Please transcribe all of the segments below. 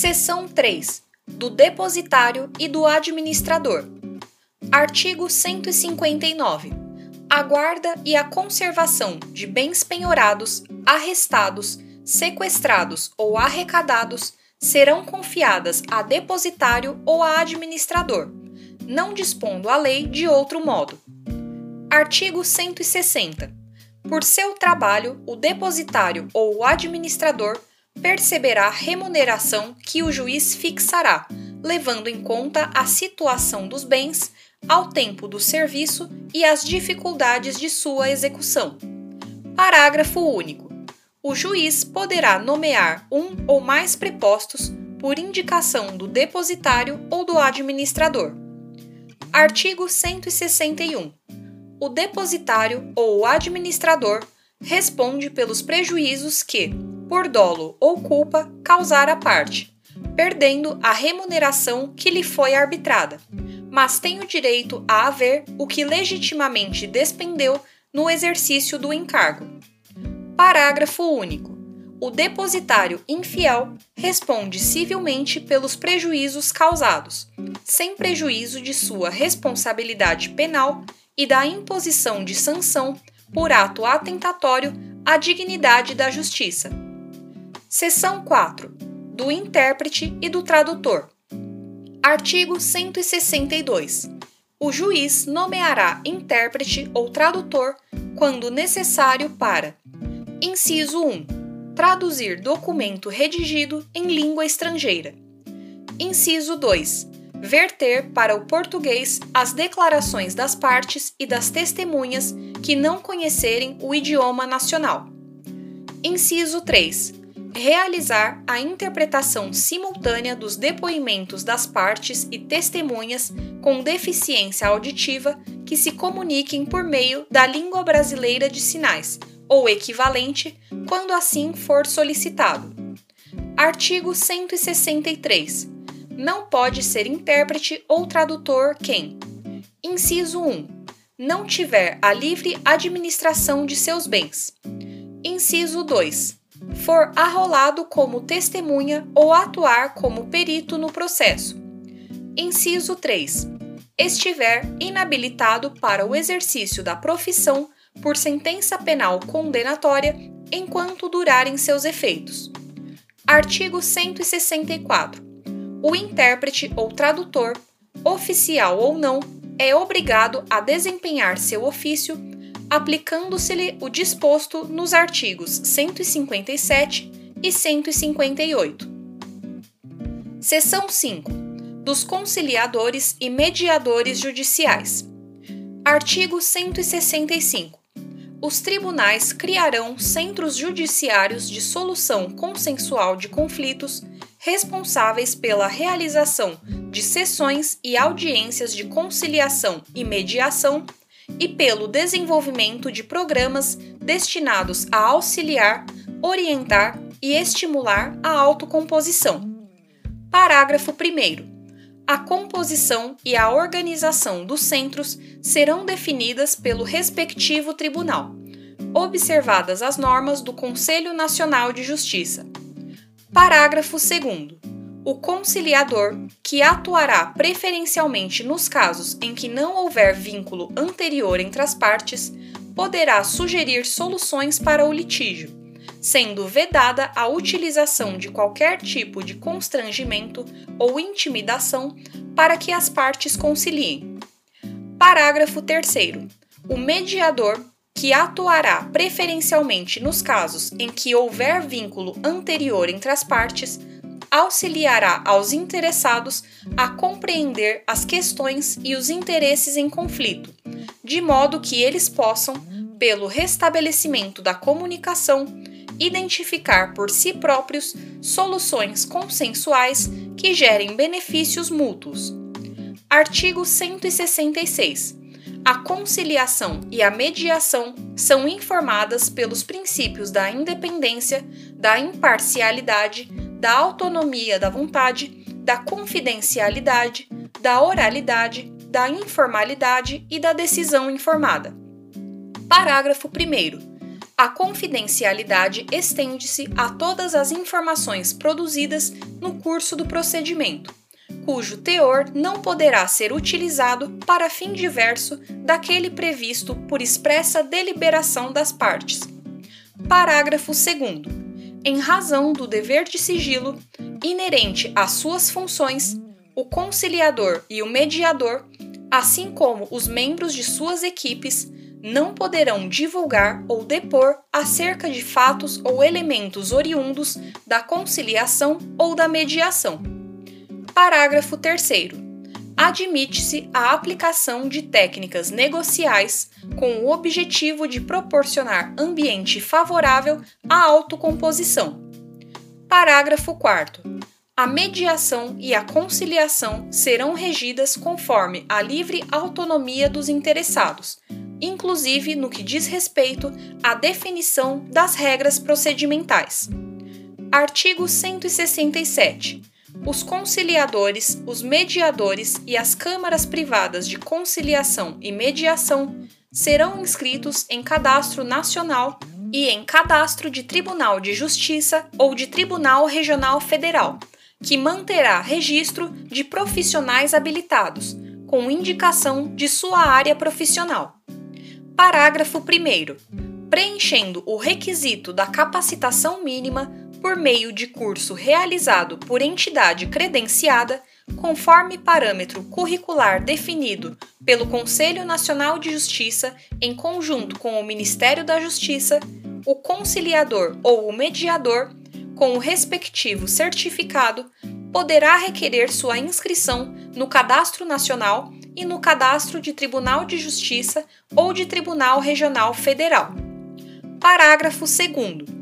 Seção 3. Do depositário e do administrador. Artigo 159. A guarda e a conservação de bens penhorados, arrestados, sequestrados ou arrecadados serão confiadas a depositário ou a administrador, não dispondo a lei de outro modo. Artigo 160. Por seu trabalho, o depositário ou o administrador perceberá remuneração que o juiz fixará, levando em conta a situação dos bens, ao tempo do serviço e as dificuldades de sua execução. Parágrafo único. O juiz poderá nomear um ou mais prepostos por indicação do depositário ou do administrador. Artigo 161. O depositário ou o administrador responde pelos prejuízos que, por dolo ou culpa, causar a parte, perdendo a remuneração que lhe foi arbitrada, mas tem o direito a haver o que legitimamente despendeu no exercício do encargo. Parágrafo único. O depositário infiel responde civilmente pelos prejuízos causados, sem prejuízo de sua responsabilidade penal e da imposição de sanção por ato atentatório à dignidade da justiça. Seção 4. Do intérprete e do tradutor. Artigo 162. O juiz nomeará intérprete ou tradutor quando necessário para: Inciso 1. Traduzir documento redigido em língua estrangeira. Inciso 2. Verter para o português as declarações das partes e das testemunhas que não conhecerem o idioma nacional. Inciso 3 realizar a interpretação simultânea dos depoimentos das partes e testemunhas com deficiência auditiva que se comuniquem por meio da língua brasileira de sinais ou equivalente, quando assim for solicitado. Artigo 163. Não pode ser intérprete ou tradutor quem: Inciso 1. Não tiver a livre administração de seus bens. Inciso 2 for arrolado como testemunha ou atuar como perito no processo. Inciso 3. Estiver inabilitado para o exercício da profissão por sentença penal condenatória enquanto durarem seus efeitos. Artigo 164. O intérprete ou tradutor, oficial ou não, é obrigado a desempenhar seu ofício aplicando-se-lhe o disposto nos artigos 157 e 158. Seção 5. Dos conciliadores e mediadores judiciais. Artigo 165. Os tribunais criarão centros judiciários de solução consensual de conflitos responsáveis pela realização de sessões e audiências de conciliação e mediação e pelo desenvolvimento de programas destinados a auxiliar, orientar e estimular a autocomposição. Parágrafo 1. A composição e a organização dos centros serão definidas pelo respectivo tribunal, observadas as normas do Conselho Nacional de Justiça. Parágrafo 2 o conciliador, que atuará preferencialmente nos casos em que não houver vínculo anterior entre as partes, poderá sugerir soluções para o litígio, sendo vedada a utilização de qualquer tipo de constrangimento ou intimidação para que as partes conciliem. Parágrafo 3. O mediador, que atuará preferencialmente nos casos em que houver vínculo anterior entre as partes, auxiliará aos interessados a compreender as questões e os interesses em conflito, de modo que eles possam, pelo restabelecimento da comunicação, identificar por si próprios soluções consensuais que gerem benefícios mútuos. Artigo 166. A conciliação e a mediação são informadas pelos princípios da independência, da imparcialidade, da autonomia da vontade, da confidencialidade, da oralidade, da informalidade e da decisão informada. Parágrafo 1. A confidencialidade estende-se a todas as informações produzidas no curso do procedimento, cujo teor não poderá ser utilizado para fim diverso daquele previsto por expressa deliberação das partes. Parágrafo 2. Em razão do dever de sigilo inerente às suas funções, o conciliador e o mediador, assim como os membros de suas equipes, não poderão divulgar ou depor acerca de fatos ou elementos oriundos da conciliação ou da mediação. Parágrafo 3. Admite-se a aplicação de técnicas negociais com o objetivo de proporcionar ambiente favorável à autocomposição. Parágrafo 4. A mediação e a conciliação serão regidas conforme a livre autonomia dos interessados, inclusive no que diz respeito à definição das regras procedimentais. Artigo 167. Os conciliadores, os mediadores e as câmaras privadas de conciliação e mediação serão inscritos em cadastro nacional e em cadastro de Tribunal de Justiça ou de Tribunal Regional Federal, que manterá registro de profissionais habilitados, com indicação de sua área profissional. Parágrafo 1. Preenchendo o requisito da capacitação mínima por meio de curso realizado por entidade credenciada, conforme parâmetro curricular definido pelo Conselho Nacional de Justiça em conjunto com o Ministério da Justiça, o conciliador ou o mediador, com o respectivo certificado, poderá requerer sua inscrição no Cadastro Nacional e no cadastro de Tribunal de Justiça ou de Tribunal Regional Federal. Parágrafo 2.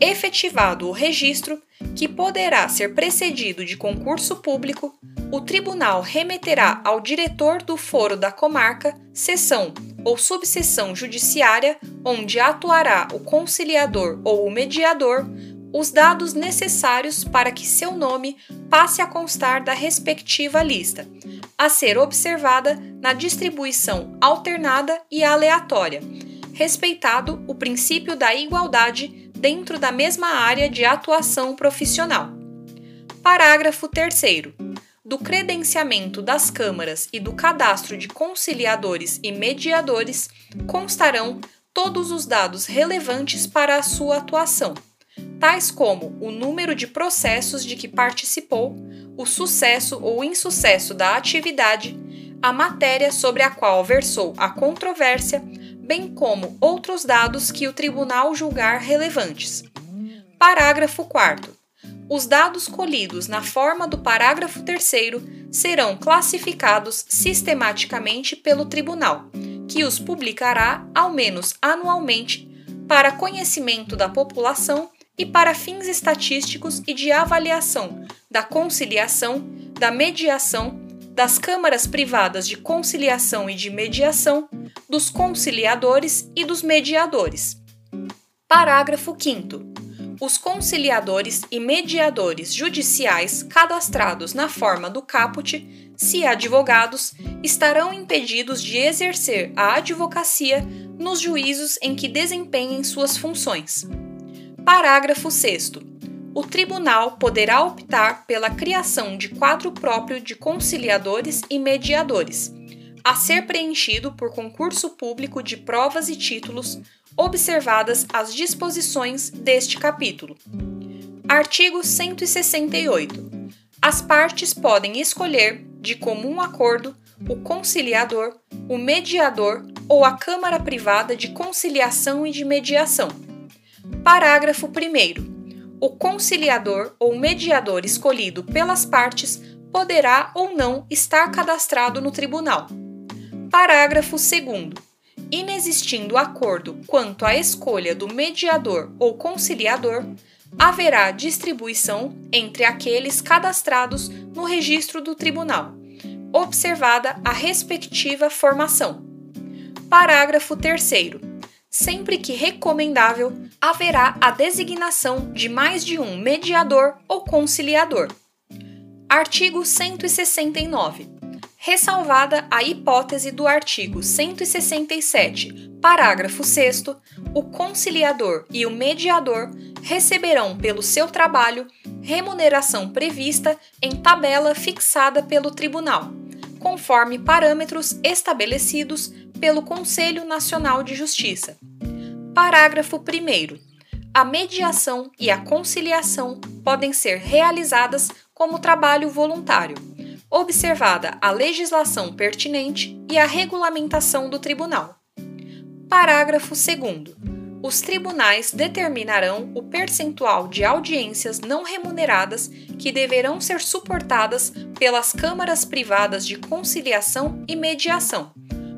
Efetivado o registro, que poderá ser precedido de concurso público, o tribunal remeterá ao diretor do foro da comarca, seção ou subseção judiciária onde atuará o conciliador ou o mediador os dados necessários para que seu nome passe a constar da respectiva lista, a ser observada na distribuição alternada e aleatória, respeitado o princípio da igualdade dentro da mesma área de atuação profissional. Parágrafo 3. Do credenciamento das câmaras e do cadastro de conciliadores e mediadores constarão todos os dados relevantes para a sua atuação, tais como o número de processos de que participou, o sucesso ou insucesso da atividade, a matéria sobre a qual versou a controvérsia, bem como outros dados que o tribunal julgar relevantes. Parágrafo 4. Os dados colhidos na forma do parágrafo 3 serão classificados sistematicamente pelo tribunal, que os publicará ao menos anualmente para conhecimento da população e para fins estatísticos e de avaliação da conciliação, da mediação, das câmaras privadas de conciliação e de mediação, dos conciliadores e dos mediadores. Parágrafo 5. Os conciliadores e mediadores judiciais cadastrados na forma do caput, se advogados, estarão impedidos de exercer a advocacia nos juízos em que desempenhem suas funções. Parágrafo 6. O tribunal poderá optar pela criação de quadro próprio de conciliadores e mediadores, a ser preenchido por concurso público de provas e títulos, observadas as disposições deste capítulo. Artigo 168. As partes podem escolher, de comum acordo, o conciliador, o mediador ou a Câmara Privada de Conciliação e de Mediação Parágrafo 1. O conciliador ou mediador escolhido pelas partes poderá ou não estar cadastrado no tribunal. Parágrafo 2. Inexistindo acordo quanto à escolha do mediador ou conciliador, haverá distribuição entre aqueles cadastrados no registro do tribunal, observada a respectiva formação. Parágrafo 3 sempre que recomendável, haverá a designação de mais de um mediador ou conciliador. Artigo 169. Ressalvada a hipótese do artigo 167, parágrafo 6, o conciliador e o mediador receberão pelo seu trabalho remuneração prevista em tabela fixada pelo tribunal, conforme parâmetros estabelecidos pelo Conselho Nacional de Justiça. Parágrafo 1. A mediação e a conciliação podem ser realizadas como trabalho voluntário, observada a legislação pertinente e a regulamentação do tribunal. Parágrafo 2. Os tribunais determinarão o percentual de audiências não remuneradas que deverão ser suportadas pelas câmaras privadas de conciliação e mediação,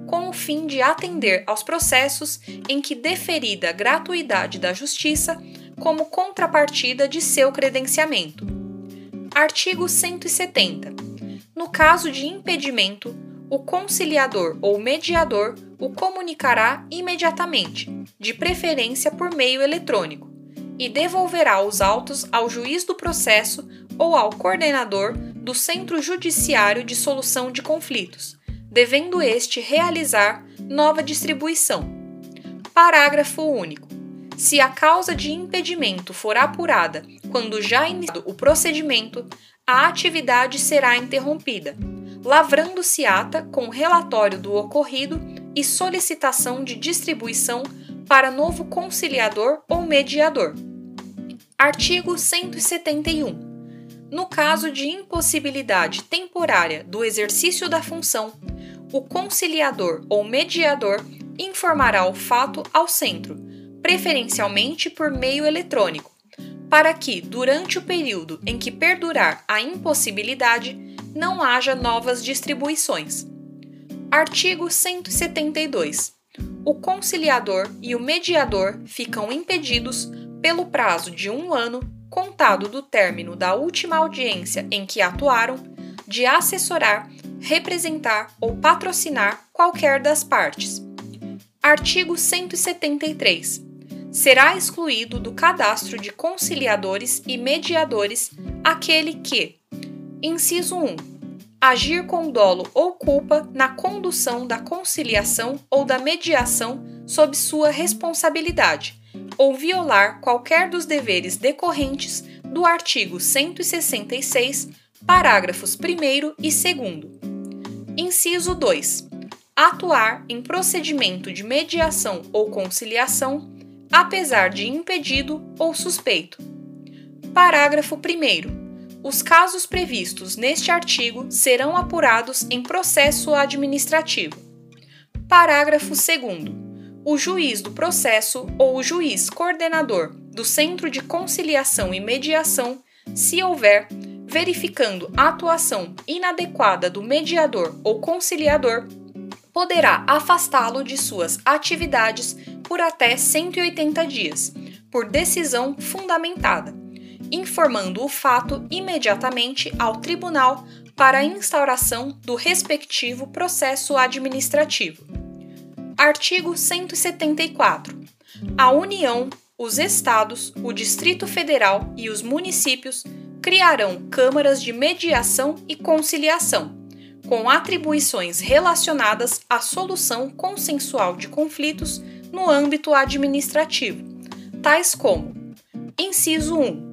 com o fim de atender aos processos em que deferida gratuidade da justiça como contrapartida de seu credenciamento. Artigo 170. No caso de impedimento, o conciliador ou mediador o comunicará imediatamente, de preferência por meio eletrônico, e devolverá os autos ao juiz do processo ou ao coordenador do Centro Judiciário de Solução de Conflitos, devendo este realizar nova distribuição. Parágrafo único. Se a causa de impedimento for apurada quando já iniciado o procedimento, a atividade será interrompida lavrando-se ata com relatório do ocorrido e solicitação de distribuição para novo conciliador ou mediador. Artigo 171. No caso de impossibilidade temporária do exercício da função, o conciliador ou mediador informará o fato ao centro, preferencialmente por meio eletrônico, para que, durante o período em que perdurar a impossibilidade, não haja novas distribuições. Artigo 172. O conciliador e o mediador ficam impedidos, pelo prazo de um ano, contado do término da última audiência em que atuaram, de assessorar, representar ou patrocinar qualquer das partes. Artigo 173. Será excluído do cadastro de conciliadores e mediadores aquele que, Inciso 1. Agir com dolo ou culpa na condução da conciliação ou da mediação sob sua responsabilidade, ou violar qualquer dos deveres decorrentes do artigo 166, parágrafos 1 e 2. Inciso 2. Atuar em procedimento de mediação ou conciliação, apesar de impedido ou suspeito. Parágrafo 1 os casos previstos neste artigo serão apurados em processo administrativo. Parágrafo 2. O juiz do processo ou o juiz coordenador do Centro de Conciliação e Mediação, se houver, verificando a atuação inadequada do mediador ou conciliador, poderá afastá-lo de suas atividades por até 180 dias, por decisão fundamentada informando o fato imediatamente ao tribunal para a instauração do respectivo processo administrativo. Artigo 174. A União, os Estados, o Distrito Federal e os municípios criarão câmaras de mediação e conciliação, com atribuições relacionadas à solução consensual de conflitos no âmbito administrativo, tais como: inciso 1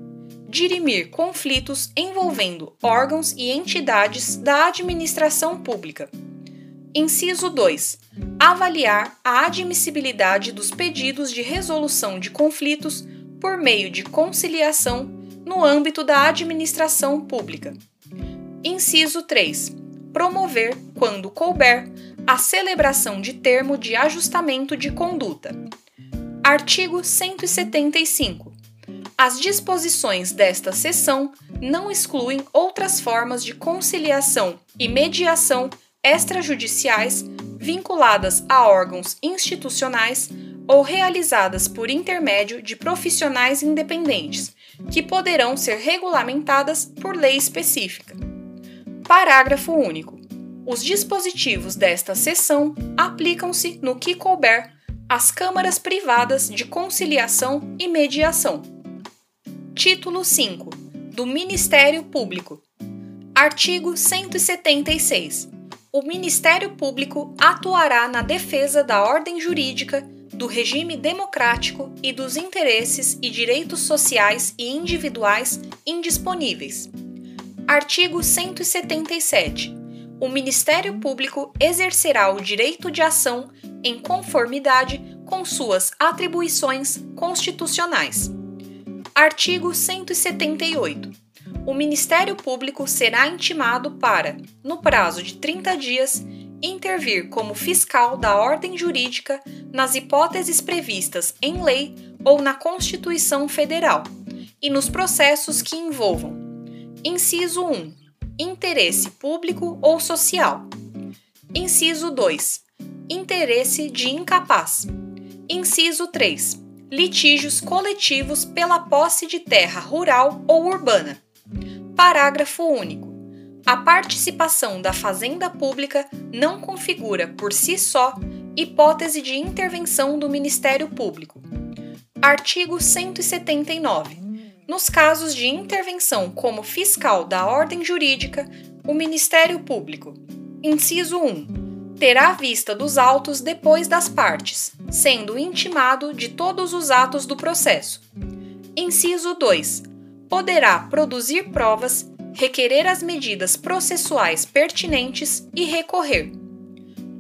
dirimir conflitos envolvendo órgãos e entidades da administração pública. Inciso 2. Avaliar a admissibilidade dos pedidos de resolução de conflitos por meio de conciliação no âmbito da administração pública. Inciso 3. Promover, quando couber, a celebração de termo de ajustamento de conduta. Artigo 175. As disposições desta seção não excluem outras formas de conciliação e mediação extrajudiciais vinculadas a órgãos institucionais ou realizadas por intermédio de profissionais independentes, que poderão ser regulamentadas por lei específica. Parágrafo único. Os dispositivos desta seção aplicam-se no que couber às câmaras privadas de conciliação e mediação Título 5 do Ministério Público. Artigo 176. o Ministério Público atuará na defesa da ordem jurídica, do regime democrático e dos interesses e direitos sociais e individuais indisponíveis. Artigo 177. O Ministério Público exercerá o direito de ação em conformidade com suas atribuições constitucionais. Artigo 178 o Ministério Público será intimado para, no prazo de 30 dias, intervir como fiscal da ordem jurídica nas hipóteses previstas em lei ou na Constituição Federal e nos processos que envolvam: inciso 1. Interesse público ou social. Inciso 2. Interesse de incapaz. Inciso 3. Litígios coletivos pela posse de terra rural ou urbana. Parágrafo único. A participação da fazenda pública não configura, por si só, hipótese de intervenção do Ministério Público. Artigo 179. Nos casos de intervenção como fiscal da ordem jurídica, o Ministério Público, inciso 1, terá vista dos autos depois das partes, sendo intimado de todos os atos do processo. Inciso 2 poderá produzir provas, requerer as medidas processuais pertinentes e recorrer.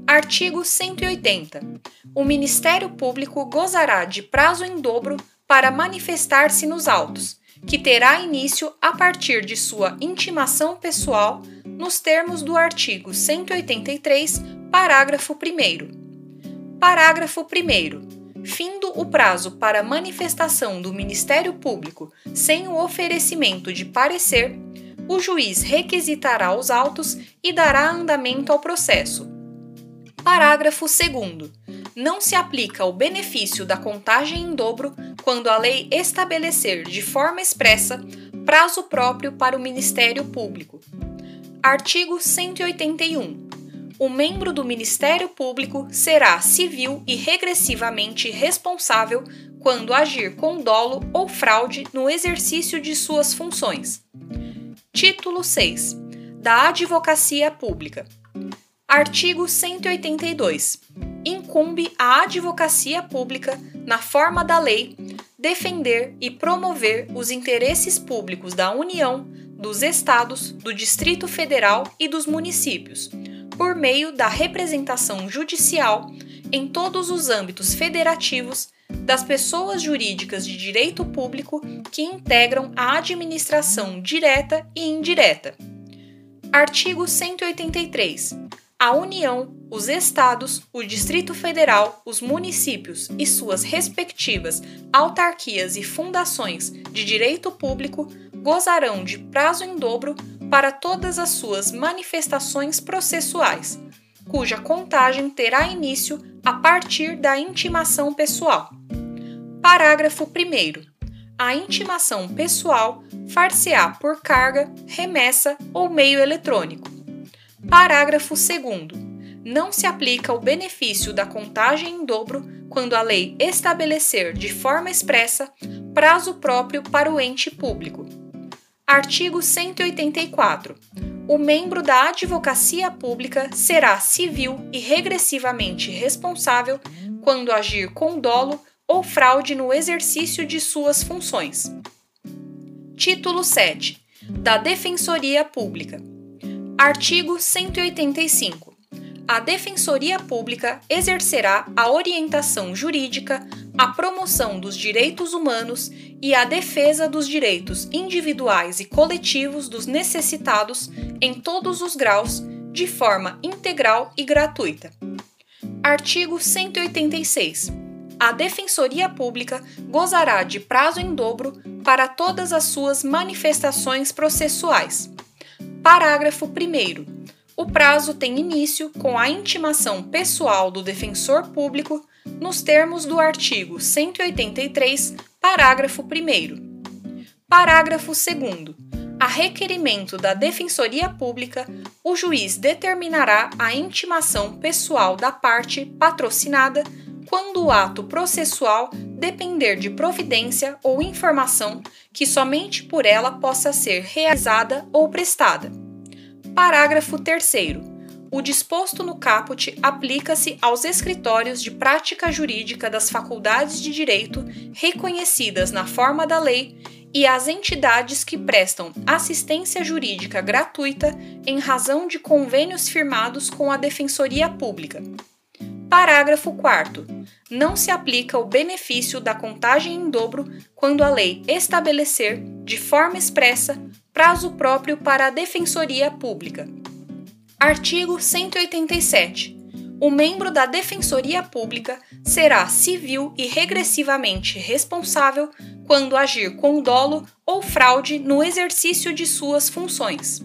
Artigo 180. O Ministério Público gozará de prazo em dobro para manifestar-se nos autos, que terá início a partir de sua intimação pessoal nos termos do artigo 183, parágrafo 1. Parágrafo 1 findo o prazo para manifestação do Ministério Público sem o oferecimento de parecer, o juiz requisitará os autos e dará andamento ao processo. Parágrafo 2. Não se aplica o benefício da contagem em dobro quando a lei estabelecer de forma expressa prazo próprio para o Ministério Público. Artigo 181 o membro do Ministério Público será civil e regressivamente responsável quando agir com dolo ou fraude no exercício de suas funções. Título 6 da Advocacia Pública. Artigo 182. Incumbe à Advocacia Pública, na forma da lei, defender e promover os interesses públicos da União, dos Estados, do Distrito Federal e dos municípios por meio da representação judicial em todos os âmbitos federativos das pessoas jurídicas de direito público que integram a administração direta e indireta. Artigo 183. A União, os Estados, o Distrito Federal, os municípios e suas respectivas autarquias e fundações de direito público gozarão de prazo em dobro para todas as suas manifestações processuais, cuja contagem terá início a partir da intimação pessoal. Parágrafo 1. A intimação pessoal far-se-á por carga, remessa ou meio eletrônico. Parágrafo 2. Não se aplica o benefício da contagem em dobro quando a lei estabelecer de forma expressa prazo próprio para o ente público Artigo 184. O membro da advocacia pública será civil e regressivamente responsável quando agir com dolo ou fraude no exercício de suas funções. Título 7. Da Defensoria Pública. Artigo 185 a Defensoria Pública exercerá a orientação jurídica, a promoção dos direitos humanos e a defesa dos direitos individuais e coletivos dos necessitados em todos os graus, de forma integral e gratuita. Artigo 186. A Defensoria Pública gozará de prazo em dobro para todas as suas manifestações processuais. Parágrafo 1 o prazo tem início com a intimação pessoal do defensor público nos termos do artigo 183, parágrafo 1. Parágrafo 2. A requerimento da Defensoria Pública, o juiz determinará a intimação pessoal da parte patrocinada quando o ato processual depender de providência ou informação que somente por ela possa ser realizada ou prestada. Parágrafo 3. o disposto no caput aplica-se aos escritórios de prática jurídica das faculdades de direito reconhecidas na forma da lei e às entidades que prestam assistência jurídica gratuita em razão de convênios firmados com a Defensoria Pública. Parágrafo 4. Não se aplica o benefício da contagem em dobro quando a lei estabelecer, de forma expressa, prazo próprio para a Defensoria Pública. Artigo 187. O membro da Defensoria Pública será civil e regressivamente responsável quando agir com dolo ou fraude no exercício de suas funções.